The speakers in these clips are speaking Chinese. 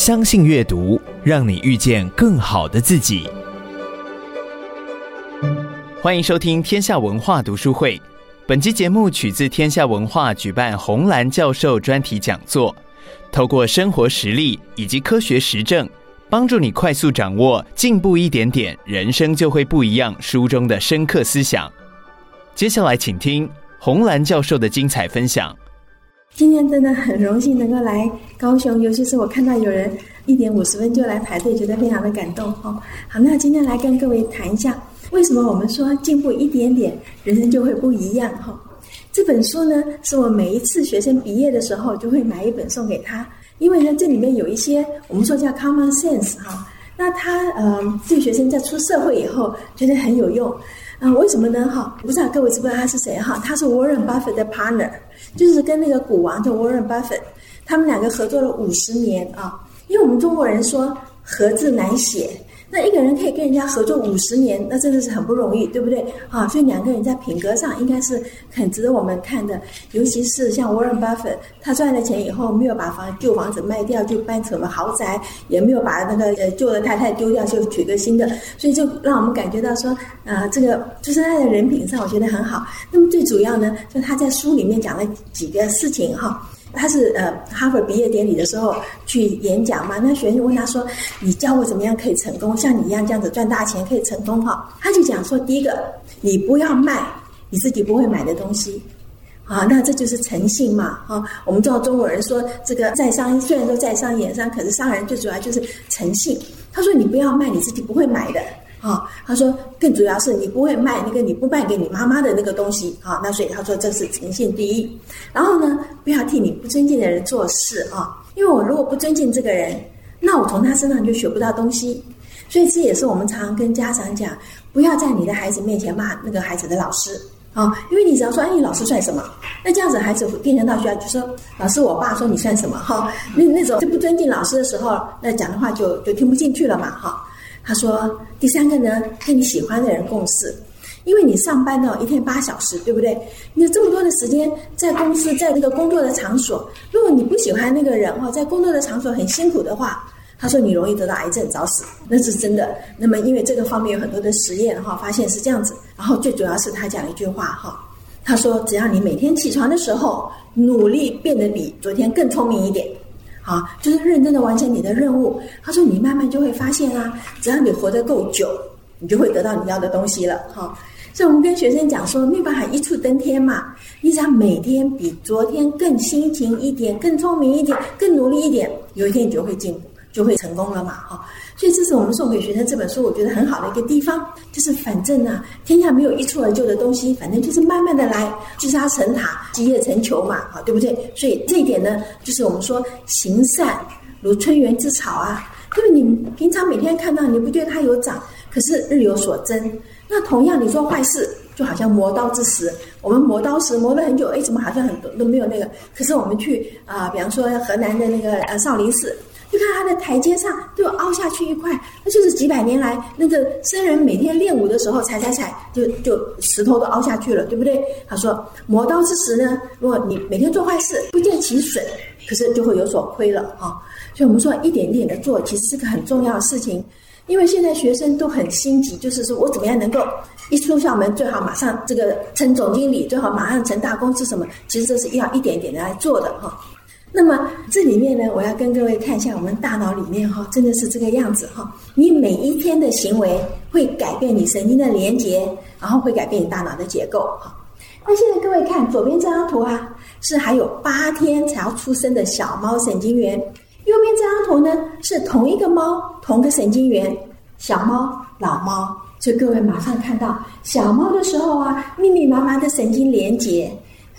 相信阅读，让你遇见更好的自己。欢迎收听天下文化读书会。本期节目取自天下文化举办红蓝教授专题讲座，透过生活实例以及科学实证，帮助你快速掌握“进步一点点，人生就会不一样”书中的深刻思想。接下来，请听红蓝教授的精彩分享。今天真的很荣幸能够来高雄，尤其是我看到有人一点五十分就来排队，觉得非常的感动哦。好，那今天来跟各位谈一下，为什么我们说进步一点点，人生就会不一样哈？这本书呢，是我每一次学生毕业的时候就会买一本送给他，因为呢，这里面有一些我们说叫 common sense 哈，那他呃，对学生在出社会以后觉得很有用。啊，为什么呢？哈，我不知道各位知不知道他是谁？哈，他是 Warren Buffett 的 partner，就是跟那个股王叫 Warren Buffett，他们两个合作了五十年啊。因为我们中国人说“合”字难写。那一个人可以跟人家合作五十年，那真的是很不容易，对不对？啊，所以两个人在品格上应该是很值得我们看的。尤其是像 Warren Buffett，他赚了钱以后，没有把房旧房子卖掉就搬成了豪宅，也没有把那个呃旧的太太丢掉就娶个新的，所以就让我们感觉到说，呃，这个就是他的人品上，我觉得很好。那么最主要呢，就他在书里面讲了几个事情哈。他是呃哈佛毕业典礼的时候去演讲嘛，那学生问他说：“你教我怎么样可以成功，像你一样这样子赚大钱可以成功哈？”他就讲说：“第一个，你不要卖你自己不会买的东西，啊，那这就是诚信嘛，啊，我们知道中国人说这个在商虽然说在商言商，可是商人最主要就是诚信。他说你不要卖你自己不会买的。”啊、他说更主要是你不会卖那个你不卖给你妈妈的那个东西啊、那所以他说这是诚信第一。然后呢，不要替你不尊敬的人做事啊、因为我如果不尊敬这个人，那我从他身上就学不到东西。所以这也是我们常常跟家长讲，不要在你的孩子面前骂那个孩子的老师啊、因为你只要说哎，老师算什么？那这样子孩子变成到学校就说老师，我爸说你算什么？哈、那那种就不尊敬老师的时候，那讲的话就就听不进去了嘛，哈、他说：“第三个呢，跟你喜欢的人共事，因为你上班呢一天八小时，对不对？你这么多的时间在公司，在那个工作的场所，如果你不喜欢那个人哈，在工作的场所很辛苦的话，他说你容易得到癌症早死，那是真的。那么因为这个方面有很多的实验哈，发现是这样子。然后最主要是他讲了一句话哈，他说只要你每天起床的时候努力变得比昨天更聪明一点。”好，就是认真的完成你的任务。他说，你慢慢就会发现啊，只要你活得够久，你就会得到你要的东西了。哈，所以我们跟学生讲说，没办法一触登天嘛。你只要每天比昨天更辛勤一点，更聪明一点，更努力一点，有一天你就会进步。就会成功了嘛，哈！所以这是我们送给学生这本书，我觉得很好的一个地方，就是反正呢、天下没有一蹴而就的东西，反正就是慢慢的来，聚沙成塔，积业成裘嘛，哈，对不对？所以这一点呢，就是我们说行善如春园之草啊，因为你平常每天看到，你不觉得它有长，可是日有所增。那同样你做坏事，就好像磨刀之石，我们磨刀石磨了很久，哎，怎么好像很多都没有那个？可是我们去啊、比方说河南的那个呃少林寺。就看他的台阶上都有凹下去一块，那就是几百年来那个僧人每天练武的时候踩踩踩，就就石头都凹下去了，对不对？他说磨刀之石呢，如果你每天做坏事，不见其损，可是就会有所亏了啊。所以我们说一点点的做，其实是个很重要的事情。因为现在学生都很心急，就是说我怎么样能够一出校门最好马上这个成总经理，最好马上成大公司什么？其实这是要一点一点的来做的哈。那么这里面呢，我要跟各位看一下我们大脑里面哈，真的是这个样子哈。你每一天的行为会改变你神经的连接，然后会改变你大脑的结构哈。那现在各位看左边这张图啊，是还有八天才要出生的小猫神经元；右边这张图呢，是同一个猫同个神经元，小猫老猫。所以各位马上看到小猫的时候啊，密密麻麻的神经连接。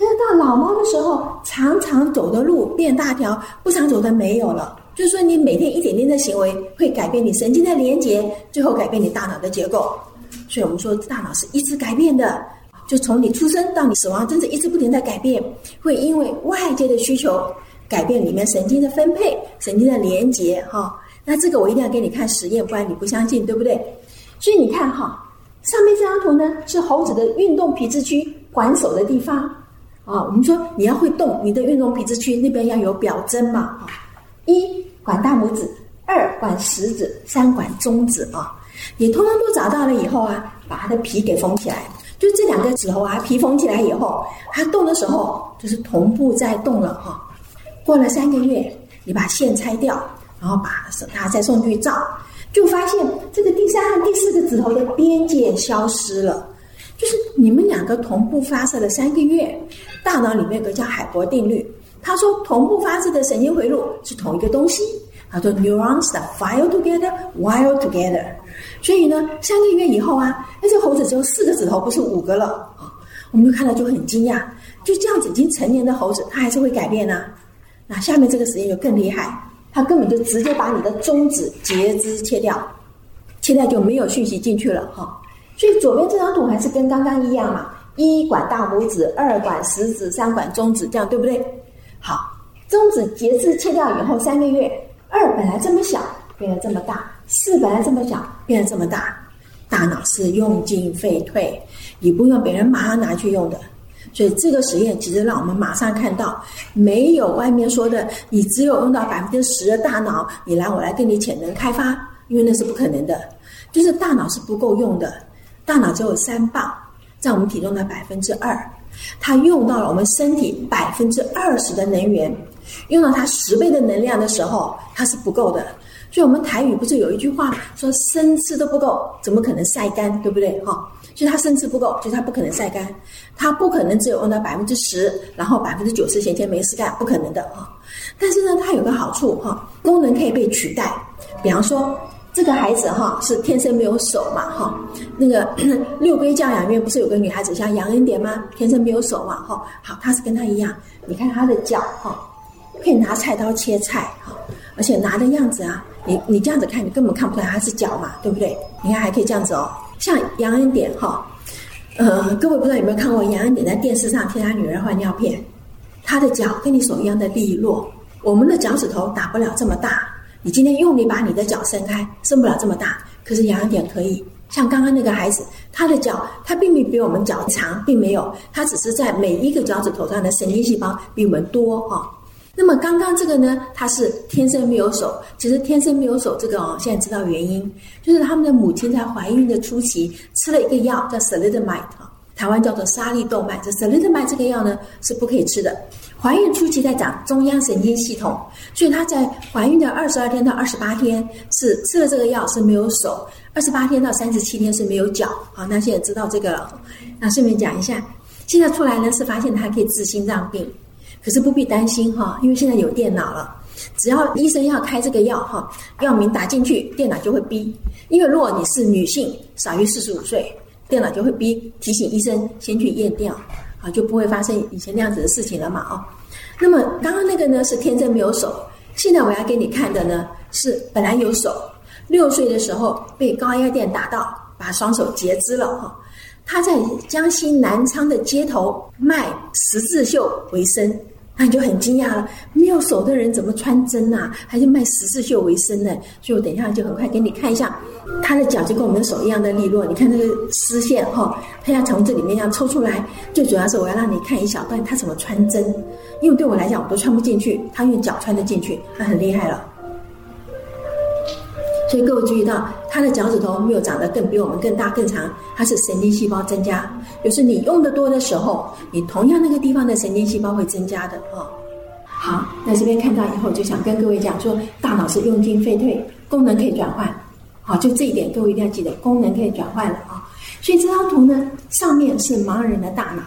但是到老猫的时候，常常走的路变大条，不常走的没有了。就是说，你每天一点点的行为会改变你神经的连接，最后改变你大脑的结构。所以我们说，大脑是一直改变的，就从你出生到你死亡，真是一直不停的改变，会因为外界的需求改变里面神经的分配、神经的连接。哈，那这个我一定要给你看实验，不然你不相信，对不对？所以你看哈，上面这张图呢是猴子的运动皮质区还手的地方。啊，我们说你要会动，你的运动皮质区那边要有表征嘛。啊，一管大拇指，二管食指，三管中指啊。你通通都找到了以后啊，把它的皮给缝起来。就这两个指头啊，皮缝起来以后，它动的时候就是同步在动了哈。过了三个月，你把线拆掉，然后把它再送去照，就发现这个第三和第四个指头的边界消失了。就是你们两个同步发射了三个月，大脑里面有个叫海伯定律，他说同步发射的神经回路是同一个东西。他说 neurons that fire together, wire together。所以呢，三个月以后啊，那这猴子只有四个指头，不是五个了。我们就看到就很惊讶，就这样子已经成年的猴子，它还是会改变呢、那下面这个实验就更厉害，它根本就直接把你的中指截肢切掉，现在就没有讯息进去了哈。所以左边这张图还是跟刚刚一样嘛，一管大拇指，二管食指，三管中指，这样对不对？好，中指截肢切掉以后三个月，二本来这么小，变得这么大。四本来这么小，变得这么大，大脑是用进废退，你不用别人马上拿去用的。所以这个实验其实让我们马上看到，没有外面说的，你只有用到百分之十的大脑，你来我来跟你潜能开发，因为那是不可能的，就是大脑是不够用的，大脑只有三磅，占我们体重的百分之二，它用到了我们身体百分之二十的能源，用到它十倍的能量的时候，它是不够的。所以我们台语不是有一句话说生吃都不够，怎么可能晒干，对不对？哈，所以它生吃不够，所以它不可能晒干，它不可能只有用到百分之十，然后百分之九十闲钱没事干，不可能的哈。但是呢，它有个好处哈，功能可以被取代。比方说，这个孩子哈是天生没有手嘛哈，那个 六龟教养院不是有个女孩子像杨恩典吗？天生没有手嘛哈，好，她是跟她一样，你看她的脚哈，可以拿菜刀切菜哈，而且拿的样子啊。你你这样子看，你根本看不出来她是脚嘛，对不对？你看还可以这样子哦，像杨恩典哈，呃，各位不知道有没有看过杨恩典在电视上替他女儿换尿片，他的脚跟你手一样的利落，我们的脚趾头打不了这么大，你今天用力把你的脚伸开，伸不了这么大，可是杨恩典可以，像刚刚那个孩子，他的脚他并没比我们脚长，并没有，他只是在每一个脚趾头上的神经细胞比我们多哈。那么刚刚这个呢，他是天生没有手。其实天生没有手这个哦，现在知道原因，就是他们的母亲在怀孕的初期吃了一个药叫 thalidomide 啊，台湾叫做沙利动脉。这 salidomide 这个药呢是不可以吃的。怀孕初期在长中央神经系统，所以她在怀孕的二十二天到二十八天是吃了这个药是没有手，二十八天到三十七天是没有脚。好，那现在知道这个了。那顺便讲一下，现在出来呢是发现他可以治心脏病。可是不必担心哈，因为现在有电脑了，只要医生要开这个药哈，药名打进去，电脑就会逼。因为如果你是女性，少于四十五岁，电脑就会逼，提醒医生先去验掉，啊，就不会发生以前那样子的事情了嘛啊。那么刚刚那个呢是天真没有手，现在我要给你看的呢是本来有手，六岁的时候被高压电打到，把双手截肢了哈。他在江西南昌的街头卖十字绣为生。那你就很惊讶了，没有手的人怎么穿针呐、还是卖十字绣为生呢？所以我等一下就很快给你看一下，他的脚就跟我们的手一样的利落。你看这个丝线哈，他要从这里面要抽出来。最主要是我要让你看一小段他怎么穿针，因为对我来讲我都穿不进去，他用脚穿得进去，他很厉害了。所以各位注意到，他的脚趾头没有长得更比我们更大更长，它是神经细胞增加。就是你用的多的时候，你同样那个地方的神经细胞会增加的哦。好，那这边看到以后，就想跟各位讲说，大脑是用进废退，功能可以转换。好，就这一点，各位一定要记得，功能可以转换了啊、所以这张图呢，上面是盲人的大脑。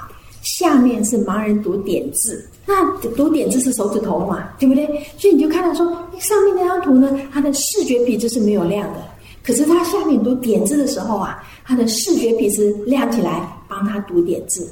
下面是盲人读点字，那读点字是手指头嘛，对不对？所以你就看到说，上面那张图呢，它的视觉皮质是没有亮的，可是它下面读点字的时候啊，它的视觉皮质亮起来，帮他读点字，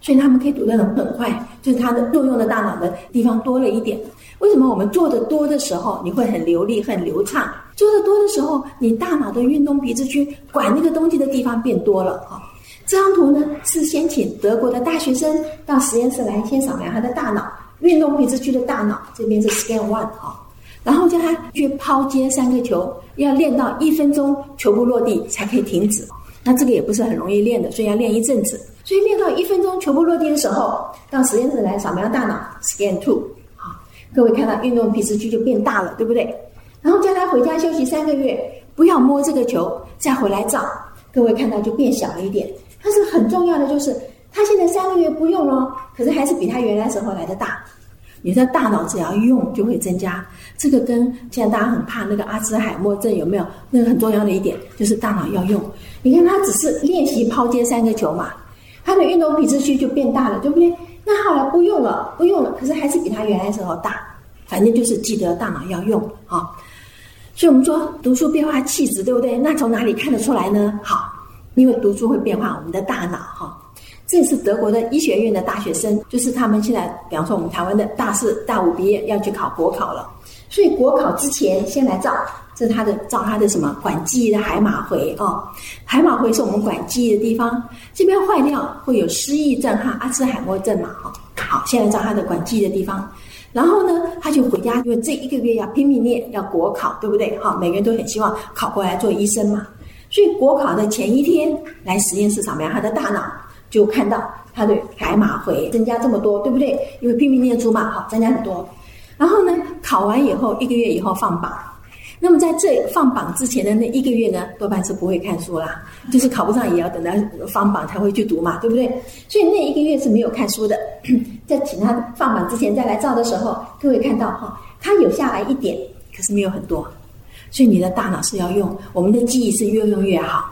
所以他们可以读得很很快，就是他的作用的大脑的地方多了一点。为什么我们做的多的时候，你会很流利、很流畅？做的多的时候，你大脑的运动皮质区管那个东西的地方变多了啊。这张图呢，是先请德国的大学生到实验室来，先扫描他的大脑运动皮质区的大脑，这边是 Scan One 哈，然后叫他去抛接三个球，要练到一分钟球不落地才可以停止。那这个也不是很容易练的，所以要练一阵子。所以练到一分钟球不落地的时候，到实验室来扫描大脑 Scan Two 好，各位看到运动皮质区就变大了，对不对？然后叫他回家休息三个月，不要摸这个球，再回来照。各位看到就变小了一点。但是很重要的就是，他现在三个月不用了，可是还是比他原来时候来的大。你的大脑只要用就会增加。这个跟现在大家很怕那个阿兹海默症有没有？那个很重要的一点就是大脑要用。你看他只是练习抛接三个球嘛，他的运动皮质区就变大了，对不对？那好了，不用了，不用了，可是还是比他原来时候大。反正就是记得大脑要用啊。所以我们说读书变化气质，对不对？那从哪里看得出来呢？好，因为读书会变化我们的大脑哈。这是德国的医学院的大学生，就是他们现在，比方说我们台湾的大四、大五毕业要去考国考了，所以国考之前先来照，这是他的照他的什么管记忆的海马回哦。海马回是我们管记忆的地方，这边坏掉会有失忆症哈阿兹海默症嘛哈。好，现在照他的管记忆的地方。然后呢，他就回家，因为这一个月要拼命练，要国考，对不对？哈，每个人都很希望考过来做医生嘛。所以国考的前一天来实验室扫描他的大脑，就看到他的海马回增加这么多，对不对？因为拼命念书嘛，好，增加很多。然后呢，考完以后一个月以后放榜。那么在这放榜之前的那一个月呢，多半是不会看书啦，就是考不上也要等到放榜才会去读嘛，对不对？所以那一个月是没有看书的。在请他放榜之前再来照的时候，各位看到哈，他有下来一点，可是没有很多。所以你的大脑是要用，我们的记忆是越用越好。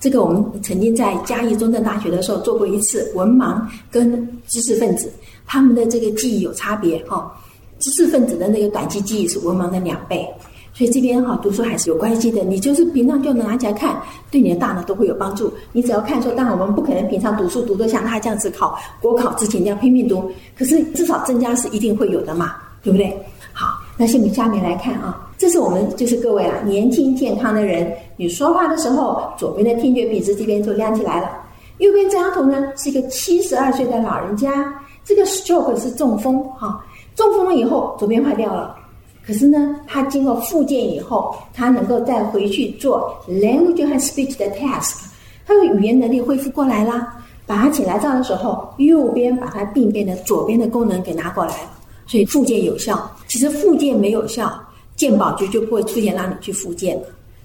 这个我们曾经在嘉义中正大学的时候做过一次，文盲跟知识分子他们的这个记忆有差别哈，知识分子的那个短期记忆是文盲的两倍。所以这边哈读书还是有关系的，你就是平常就能拿起来看，对你的大脑都会有帮助。你只要看说，当然我们不可能平常读书读得像他这样子考国考之前你要拼命读，可是至少增加是一定会有的嘛，对不对？好，那下面下面来看啊，这是我们就是各位啊年轻健康的人，你说话的时候，左边的听觉皮质这边就亮起来了。右边这张图呢是一个七十二岁的老人家，这个 stroke 是中风哈，中风了以后左边坏掉了。可是呢，他经过复健以后，他能够再回去做 language 和 speech 的 task，他的语言能力恢复过来啦。把他请来照的时候，右边把他病变的左边的功能给拿过来，所以复健有效。其实复健没有效，健保局就不会出钱让你去复健。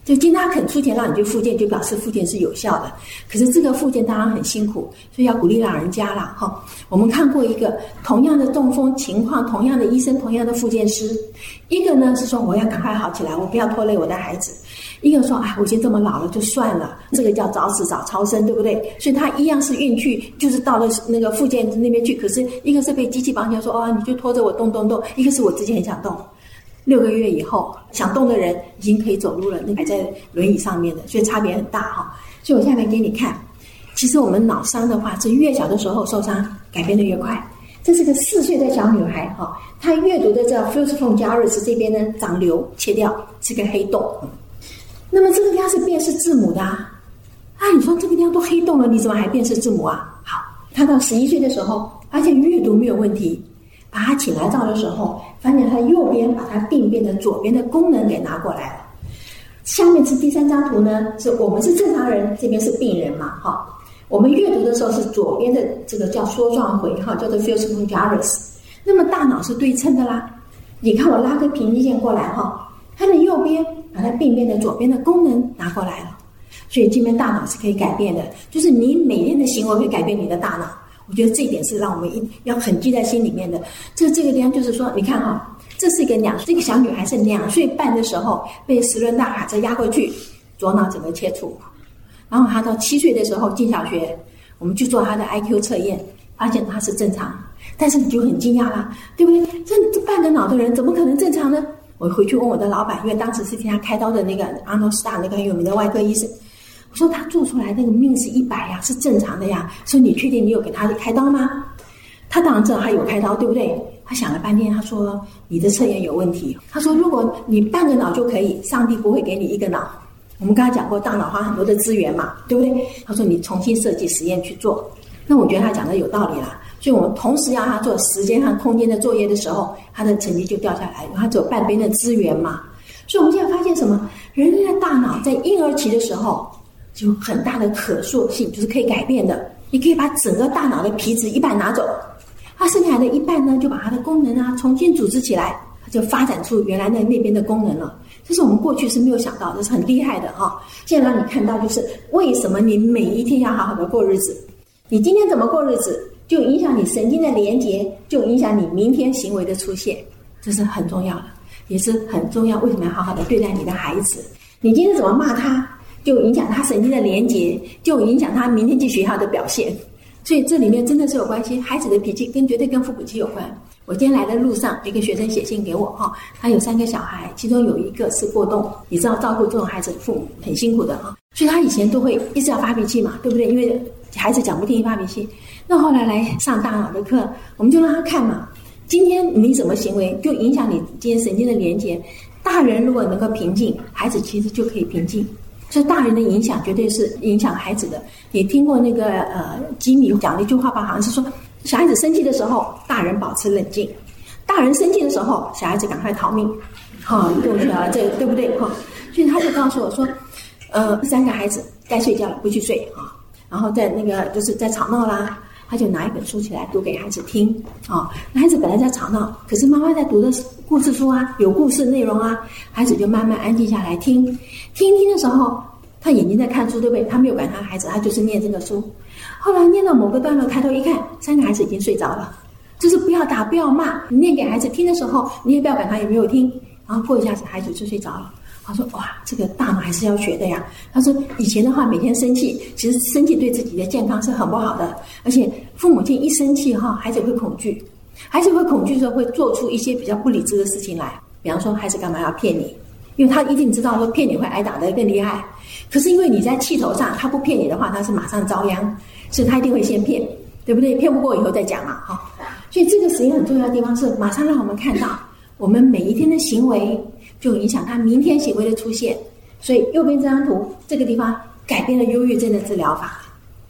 就经他肯出钱让你去复健，就表示复健是有效的。可是这个复健当然很辛苦，所以要鼓励老人家啦。哈。我们看过一个同样的中风情况，同样的医生，同样的复健师，一个呢是说我要赶快好起来，我不要拖累我的孩子；一个说哎，我已经这么老了，就算了。这个叫早死早超生，对不对？所以他一样是运去，就是到了那个复健那边去。可是一个是被机器绑起来说哦，你就拖着我动动动；一个是我自己很想动。六个月以后，想动的人已经可以走路了，那还在轮椅上面的，所以差别很大哈。所以我下面给你看，其实我们脑伤的话，是越小的时候受伤，改变的越快。这是个四岁的小女孩哈，她阅读的这 fusiform gyrus 这边呢长瘤切掉，是个黑洞。那么这个地方是辨识字母的啊，啊，你说这个地方都黑洞了，你怎么还辨识字母啊？好，她到十一岁的时候，而且阅读没有问题。把她请来照的时候，发现他右边把他病变的左边的功能给拿过来了。下面是第三张图呢，是我们是正常人，这边是病人嘛，哈。我们阅读的时候是左边的这个叫梭状回，哈，叫做 fusiform gyrus。那么大脑是对称的啦。你看我拉个平行线过来，哈，它的右边把它病变的左边的功能拿过来了。所以这边大脑是可以改变的，就是你每天的行为会改变你的大脑。我觉得这一点是让我们一要很记在心里面的。这这个地方就是说，你看哈，这是一个两这个小女孩是两岁半的时候被石轮大卡车压过去，左脑整个切除。然后她到七岁的时候进小学，我们去做她的 IQ 测验，发现她是正常。但是你就很惊讶啦，对不对？这这半个脑的人怎么可能正常呢？我回去问我的老板，因为当时是替他开刀的那个阿诺斯大那个很有名的外科医生。我说他做出来那个命是一百呀，是正常的呀。说你确定你有给他开刀吗？他当然知道他有开刀，对不对？他想了半天，他说你的测验有问题。他说如果你半个脑就可以，上帝不会给你一个脑。我们刚才讲过，大脑花很多的资源嘛，对不对？他说你重新设计实验去做。那我觉得他讲的有道理啦。所以我们同时要他做时间和空间的作业的时候，他的成绩就掉下来，因为他只有半边的资源嘛。所以我们现在发现什么？人类的大脑在婴儿期的时候。就很大的可塑性，就是可以改变的。你可以把整个大脑的皮质一半拿走，它剩下来的一半呢，就把它的功能啊重新组织起来，它就发展出原来的那边的功能了。这是我们过去是没有想到，这是很厉害的哈、现在让你看到，就是为什么你每一天要好好的过日子，你今天怎么过日子，就影响你神经的连接，就影响你明天行为的出现，这是很重要的，也是很重要。为什么要好好的对待你的孩子？你今天怎么骂他，就影响他神经的连接，就影响他明天去学校的表现。所以这里面真的是有关系，孩子的脾气跟绝对跟父母亲有关。我今天来的路上，一个学生写信给我哈，他有三个小孩，其中有一个是过动，你知道照顾这种孩子的父母很辛苦的哈，所以他以前都会一直要发脾气嘛，对不对？因为孩子讲不听发脾气。那后来来上大脑的课，我们就让他看嘛，今天你什么行为就影响你今天神经的连接。大人如果能够平静，孩子其实就可以平静。所以大人的影响绝对是影响孩子的。你听过那个呃吉米讲的一句话吧？好像是说。小孩子生气的时候，大人保持冷静；大人生气的时候，小孩子赶快逃命。哈、哦，对不对啊？这对不对？哈、所以他就告诉我说，呃，三个孩子该睡觉了，不去睡啊、然后在那个就是在吵闹啦，他就拿一本书起来读给孩子听。啊、哦，孩子本来在吵闹，可是妈妈在读的故事书啊，有故事内容啊，孩子就慢慢安静下来听。听听的时候，他眼睛在看书，对不对？他没有管他孩子，他就是念这个书。后来念到某个段落，抬头一看，三个孩子已经睡着了。就是不要打，不要骂。你念给孩子听的时候，你也不要管他有没有听。然后过一下子，孩子就睡着了。他说：“哇，这个大脑还是要学的呀。”他说：“以前的话，每天生气，其实生气对自己的健康是很不好的。而且父母亲一生气哈，孩子会恐惧，孩子会恐惧的时候会做出一些比较不理智的事情来。比方说，孩子干嘛要骗你？因为他一定知道说骗你会挨打的更厉害。可是因为你在气头上，他不骗你的话，他是马上遭殃。”所以他一定会先骗，对不对？骗不过以后再讲嘛，哈。所以这个实验很重要的地方是，马上让我们看到，我们每一天的行为就影响他明天行为的出现。所以右边这张图，这个地方改变了忧郁症的治疗法。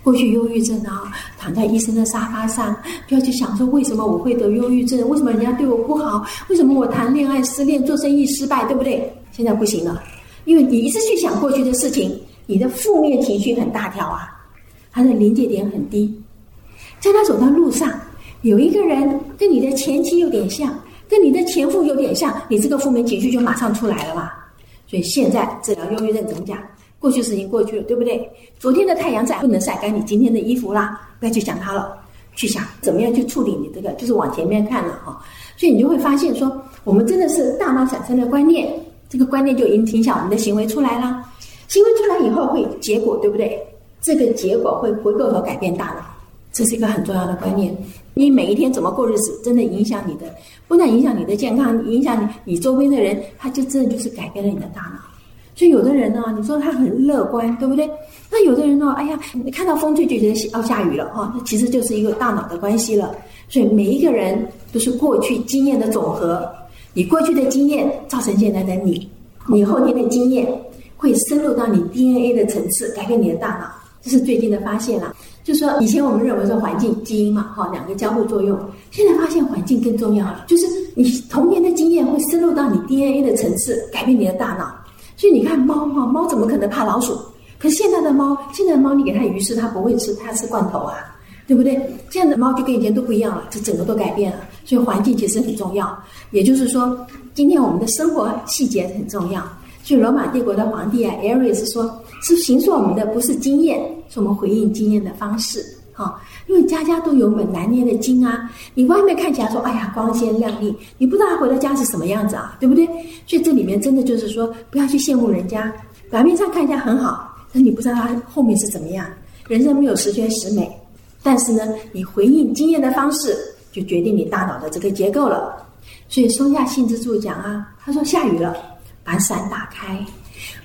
过去忧郁症啊，躺在医生的沙发上，就要去想说，为什么我会得忧郁症？为什么人家对我不好？为什么我谈恋爱失恋、做生意失败，对不对？现在不行了，因为你一直去想过去的事情，你的负面情绪很大条啊。他的临界点很低，在他走到路上，有一个人跟你的前妻有点像，跟你的前夫有点像，你这个负面情绪就马上出来了嘛。所以现在治疗忧郁症怎么讲？过去事情过去了，对不对？昨天的太阳晒不能晒干你今天的衣服啦，不要去想它了，去想怎么样去处理你这个，就是往前面看了哈。所以你就会发现说，我们真的是大脑产生的观念，这个观念就影影响我们的行为出来了，行为出来以后会结果，对不对？这个结果会回过头改变大脑，这是一个很重要的观念。你每一天怎么过日子，真的影响你的，不但影响你的健康，影响你你周边的人，他就真的就是改变了你的大脑。所以有的人呢，你说他很乐观，对不对？那有的人呢，哎呀，你看到风吹就觉得要下雨了哈，那其实就是一个大脑的关系了。所以每一个人都是过去经验的总和，你过去的经验造成现在的你，你后天的经验会深入到你 DNA 的层次，改变你的大脑。这是最近的发现了，就说以前我们认为说环境基因嘛，哈，两个交互作用，现在发现环境更重要了，就是你童年的经验会深入到你 DNA 的层次，改变你的大脑。所以你看猫哈，猫怎么可能怕老鼠？可是现在的猫，现在的猫你给它鱼吃，它不会吃，它吃罐头啊，对不对？现在的猫就跟以前都不一样了，这整个都改变了。所以环境其实很重要，也就是说，今天我们的生活细节很重要。所以罗马帝国的皇帝啊，Aries 说。是形塑我们的不是经验，是我们回应经验的方式。哈，因为家家都有本难念的经啊。你外面看起来说，哎呀，光鲜亮丽，你不知道他回到家是什么样子啊，对不对？所以这里面真的就是说，不要去羡慕人家，表面上看起来很好，但你不知道他后面是怎么样。人生没有十全十美，但是呢，你回应经验的方式，就决定你大脑的这个结构了。所以松下幸之助讲啊，他说下雨了，把伞打开。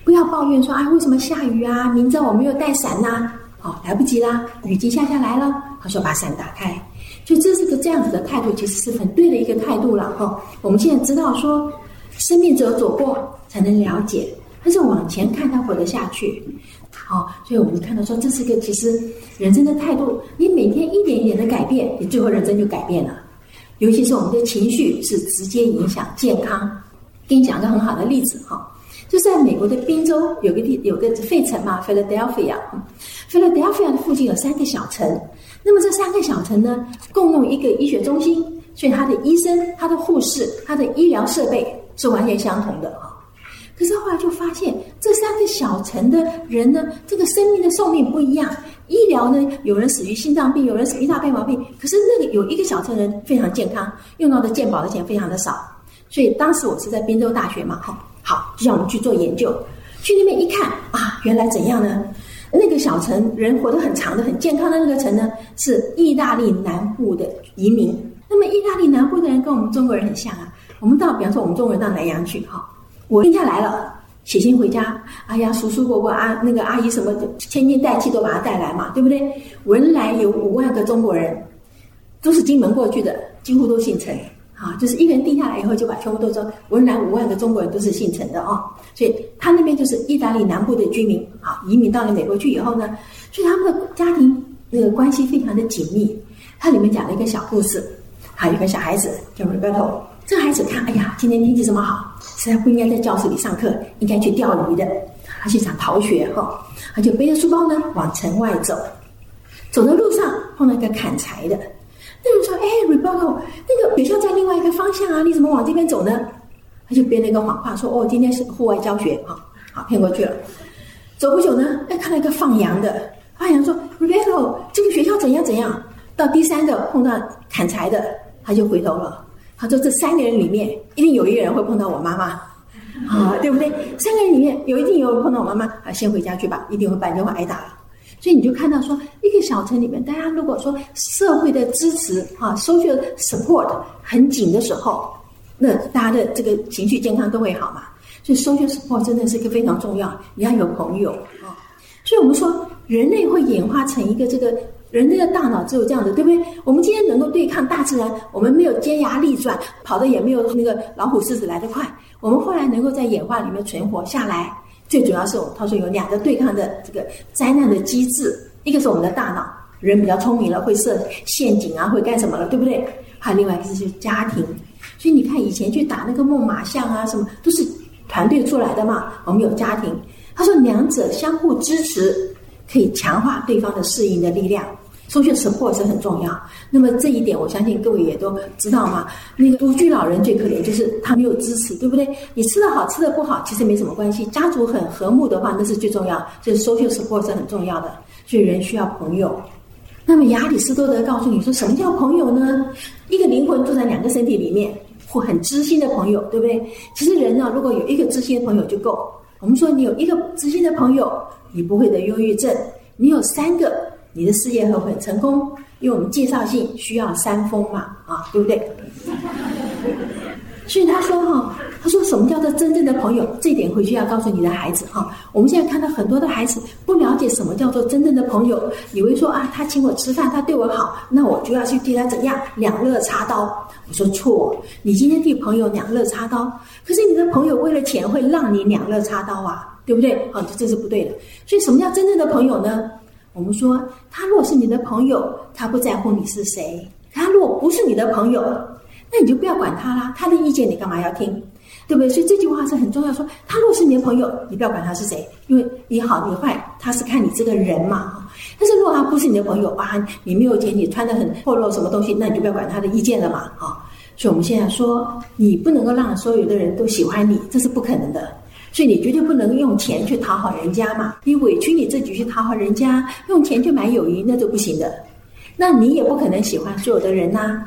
不要抱怨说啊，为什么下雨啊？明知道我没有带伞呐、啊，哦，来不及啦，雨已经下下来了。他说把伞打开，就这是个这样子的态度，其实是很对的一个态度了哈、哦。我们现在知道说，生命只有走过才能了解，但是往前看，他活得下去。好、所以我们看到说，这是个其实人生的态度。你每天一点一点的改变，你最后人生就改变了。尤其是我们的情绪是直接影响健康。给你讲个很好的例子哈。哦就在美国的宾州有个地有个费城嘛，Philadelphia。Philadelphia 的附近有三个小城，那么这三个小城呢，共用一个医学中心，所以他的医生、他的护士、他的医疗设备是完全相同的哈。可是后来就发现，这三个小城的人呢，这个生命的寿命不一样。医疗呢，有人死于心脏病，有人死于大便毛病。可是那个有一个小城人非常健康，用到的健保的钱非常的少。所以当时我是在宾州大学嘛，哈，好，就让我们去做研究。去那边一看啊，原来怎样呢？那个小城人活得很长的、很健康的那个城呢，是意大利南部的移民。那么意大利南部的人跟我们中国人很像啊。我们到，比方说我们中国人到南洋去，哈，我定下来了。写信回家，哎呀，叔叔伯伯啊，那个阿姨什么的，牵肩带气都把他带来嘛，对不对？文莱有五万个中国人，都是金门过去的，几乎都姓陈，啊，就是一个人定下来以后，就把全部都说文莱五万个中国人都是姓陈的啊，所以他那边就是意大利南部的居民，啊，移民到了美国去以后呢，所以他们的家庭那个关系非常的紧密。它里面讲了一个小故事，啊有个小孩子叫 Roberto，这个孩子看，哎呀，今天天气这么好。实在不应该在教室里上课，应该去钓鱼的。他就想逃学哈，他就背着书包呢往城外走。走的路上碰到一个砍柴的，那人说：“哎，Roberto，那个学校在另外一个方向啊，你怎么往这边走呢？”他就编了一个谎话说：“哦，今天是户外教学啊，好骗过去了。”走不久呢，哎，看到一个放羊的，放羊说：“Roberto，这个学校怎样怎样？”到第三个碰到砍柴的，他就回头了。他说：“这三个人里面，一定有一个人会碰到我妈妈，啊，对不对？三个人里面有一定有碰到我妈妈，啊，先回家去吧，一定会半天会挨打。所以你就看到说，一个小城里面，大家如果说社会的支持啊，social support 很紧的时候，那大家的这个情绪健康都会好嘛。所以 social support 真的是一个非常重要，你要有朋友啊。所以我们说，人类会演化成一个这个。”人类的大脑只有这样的，对不对？我们今天能够对抗大自然，我们没有尖牙利爪，跑得也没有那个老虎、狮子来得快。我们后来能够在演化里面存活下来，最主要是他说有两个对抗的这个灾难的机制，一个是我们的大脑，人比较聪明了，会设陷阱啊，会干什么了，对不对？还有另外一个就是家庭。所以你看以前去打那个猛獁象啊，什么都是团队出来的嘛。我们有家庭，他说两者相互支持，可以强化对方的适应的力量。Social support 是很重要。那么这一点，我相信各位也都知道嘛。那个独居老人最可怜，就是他没有支持，对不对？你吃得好，吃得不好，其实没什么关系。家族很和睦的话，那是最重要。就是 social support 是很重要的。所以人需要朋友。那么亚里士多德告诉你说，什么叫朋友呢？一个灵魂住在两个身体里面，或很知心的朋友，对不对？其实人呢，如果有一个知心的朋友就够。我们说，你有一个知心的朋友，你不会得忧郁症。你有三个。你的事业会不会很成功？因为我们介绍信需要三封嘛，啊，对不对？所以他说哈，他说什么叫做真正的朋友？这点回去要告诉你的孩子哈。我们现在看到很多的孩子不了解什么叫做真正的朋友，以为说啊，他请我吃饭，他对我好，那我就要去对他怎样两肋插刀。我说错，你今天替朋友两肋插刀，可是你的朋友为了钱会让你两肋插刀啊，对不对？啊，这是不对的。所以什么叫真正的朋友呢？我们说，他若是你的朋友，他不在乎你是谁；他如果不是你的朋友，那你就不要管他啦。他的意见你干嘛要听？对不对？所以这句话是很重要。说他若是你的朋友，你不要管他是谁，因为你好你坏，他是看你这个人嘛。但是若他不是你的朋友啊，你没有钱，你穿得很破落，什么东西，那你就不要管他的意见了嘛。啊，所以我们现在说，你不能够让所有的人都喜欢你，这是不可能的。所以你绝对不能用钱去讨好人家嘛，你委屈你自己去讨好人家，用钱去买友谊那就不行的。那你也不可能喜欢所有的人呐、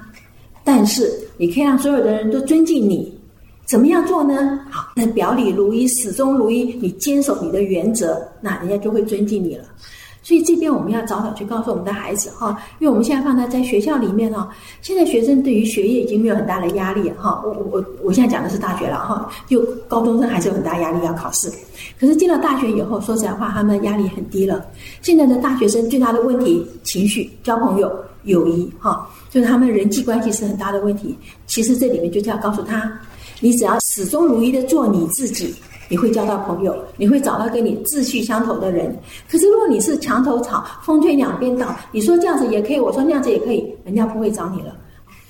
但是你可以让所有的人都尊敬你。怎么样做呢？好，那表里如一，始终如一，你坚守你的原则，那人家就会尊敬你了。所以这边我们要早早去告诉我们的孩子哈，因为我们现在放在在学校里面哈，现在学生对于学业已经没有很大的压力哈。我我我现在讲的是大学了哈，就高中生还是有很大压力要考试，可是进了大学以后，说实在话，他们压力很低了。现在的大学生最大的问题，情绪、交朋友、友谊哈，就是他们人际关系是很大的问题。其实这里面就是要告诉他，你只要始终如一的做你自己。你会交到朋友，你会找到跟你志趣相投的人。可是如果你是墙头草，风吹两边倒，你说这样子也可以，我说那样子也可以，人家不会找你了。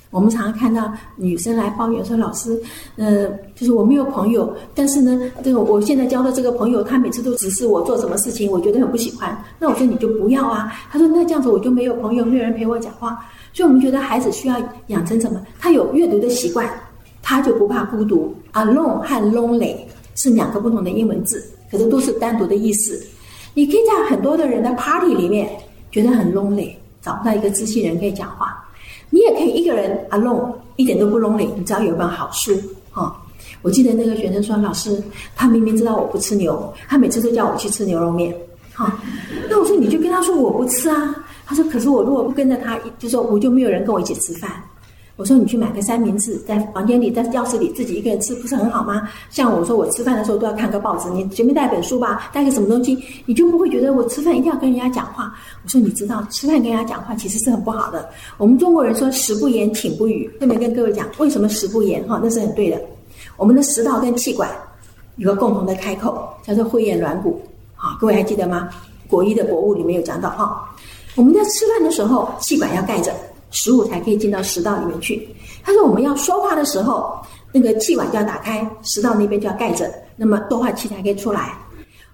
我们常常看到女生来抱怨说：“老师，呃，就是我没有朋友，但是呢，这个我现在交的这个朋友，他每次都指示我做什么事情，我觉得很不喜欢。那我说你就不要啊。他说那这样子我就没有朋友，没有人陪我讲话。所以我们觉得孩子需要养成什么？他有阅读的习惯，他就不怕孤独。Alone 和 lonely 是两个不同的英文字，可是都是单独的意思。你可以在很多的人的 party 里面觉得很 lonely，找不到一个知心人可以讲话。你也可以一个人 alone，一点都不 lonely。你只要有本好书，哈、哦。我记得那个学生说：“老师，他明明知道我不吃牛，他每次都叫我去吃牛肉面，哈、哦。那我说你就跟他说我不吃啊。他说：可是我如果不跟着他，就说我就没有人跟我一起吃饭。”我说你去买个三明治，在房间里，在教室里自己一个人吃，不是很好吗？像我说我吃饭的时候都要看个报纸，你随便带本书吧，带个什么东西，你就不会觉得我吃饭一定要跟人家讲话。我说你知道吃饭跟人家讲话其实是很不好的。我们中国人说食不言，寝不语。顺便跟各位讲，为什么食不言？哈，那是很对的。我们的食道跟气管有个共同的开口，叫做会厌软骨。好，各位还记得吗？国医的国物里面有讲到哈，我们在吃饭的时候气管要盖着。食物才可以进到食道里面去。他说：“我们要说话的时候，那个气管就要打开，食道那边就要盖着，那么说话气才可以出来。”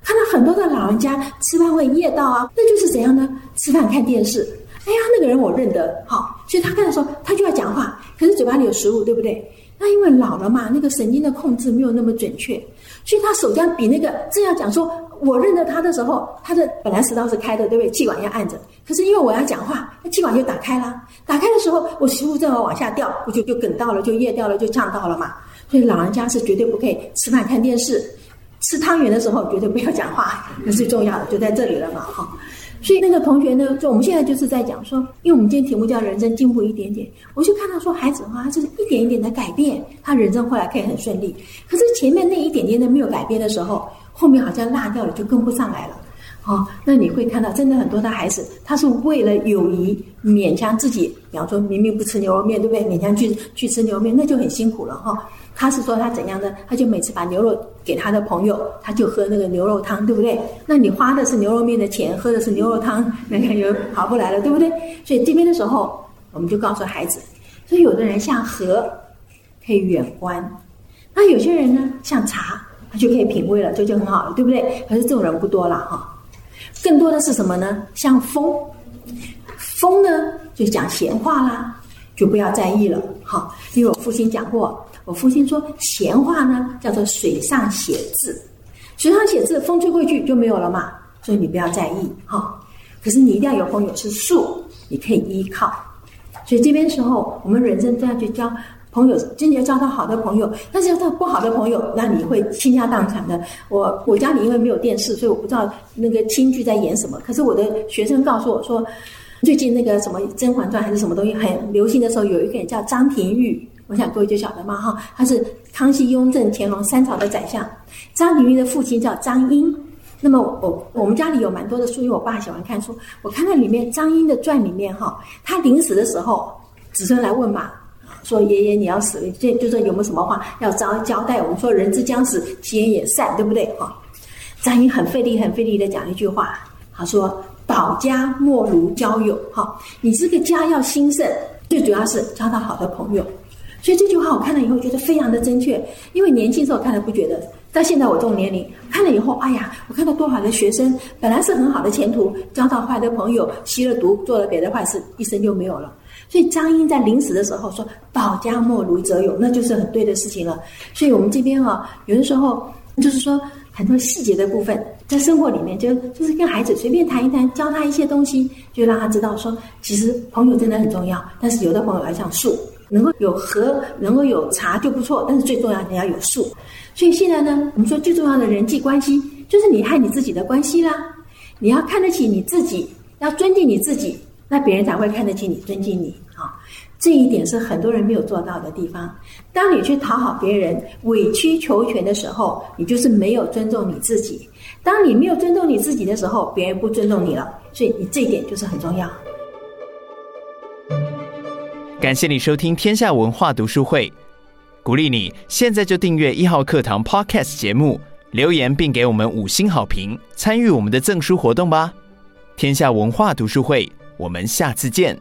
看到很多的老人家吃饭会噎到啊，那就是怎样呢？吃饭看电视，哎呀，那个人我认得，好，所以他看的时候，他就要讲话，可是嘴巴里有食物，对不对？那因为老了嘛，那个神经的控制没有那么准确，所以他手这样比那个这样讲说。我认得他的时候，他的本来食道是开的，对不对？气管要按着。可是因为我要讲话，那气管就打开了。打开的时候，我食物正好往下掉，我就就梗到了，就噎掉了，就呛到了嘛。所以老人家是绝对不可以吃饭看电视，吃汤圆的时候绝对不要讲话，那最重要的就在这里了嘛，哈。所以那个同学呢，就我们现在就是在讲说，因为我们今天题目叫人生进步一点点，我就看到说孩子的话，他就是一点一点的改变，他人生后来可以很顺利。可是前面那一点点的没有改变的时候。后面好像落掉了，就跟不上来了，哦，那你会看到，真的很多的孩子，他是为了友谊勉强自己，比方说明明不吃牛肉面，对不对？勉强去去吃牛肉面，那就很辛苦了哈、哦。他是说他怎样的？他就每次把牛肉给他的朋友，他就喝那个牛肉汤，对不对？那你花的是牛肉面的钱，喝的是牛肉汤，那个又划不来了，对不对？所以这边的时候，我们就告诉孩子，所以有的人像河，可以远观，那有些人呢，像茶。他就可以品味了，这就很好了，对不对？可是这种人不多了哈，更多的是什么呢？像风，风呢就讲闲话啦，就不要在意了哈。因为我父亲讲过，我父亲说闲话呢叫做水上写字，水上写字风吹过去就没有了嘛，所以你不要在意哈。可是你一定要有朋友是树，你可以依靠。所以这边时候我们人生都要去交。朋友，真的要交到好的朋友，但是要交不好的朋友，那你会倾家荡产的。我我家里因为没有电视，所以我不知道那个京剧在演什么。可是我的学生告诉我说，最近那个什么《甄嬛传》还是什么东西很流行的时候，有一个人叫张廷玉，我想各位就晓得嘛哈，他是康熙、雍正、乾隆三朝的宰相。张廷玉的父亲叫张英。那么我我们家里有蛮多的书，因为我爸喜欢看书。我看到里面张英的传里面哈，他临死的时候，子孙来问嘛。说爷爷你要死了，这就说有没有什么话要交交代？我们说人之将死，其言也善，对不对？哈，张英很费力、很费力的讲一句话，他说：“保家莫如交友。”哈，你这个家要兴盛，最主要是交到好的朋友。所以这句话我看了以后觉得非常的正确，因为年轻时候看了不觉得，但现在我这种年龄看了以后，哎呀，我看到多少的学生本来是很好的前途，交到坏的朋友，吸了毒，做了别的坏事，一生就没有了。所以张英在临死的时候说：“保家莫如择友”，那就是很对的事情了。所以我们这边啊，有的时候就是说很多细节的部分，在生活里面就就是跟孩子随便谈一谈，教他一些东西，就让他知道说，其实朋友真的很重要。但是有的朋友要像树，能够有禾，能够有茶就不错。但是最重要你要有树。所以现在呢，我们说最重要的人际关系就是你和你自己的关系啦。你要看得起你自己，要尊敬你自己，那别人才会看得起你，尊敬你。这一点是很多人没有做到的地方。当你去讨好别人、委曲求全的时候，你就是没有尊重你自己。当你没有尊重你自己的时候，别人不尊重你了。所以你这一点就是很重要。感谢你收听天下文化读书会，鼓励你现在就订阅一号课堂 Podcast 节目，留言并给我们五星好评，参与我们的赠书活动吧。天下文化读书会，我们下次见。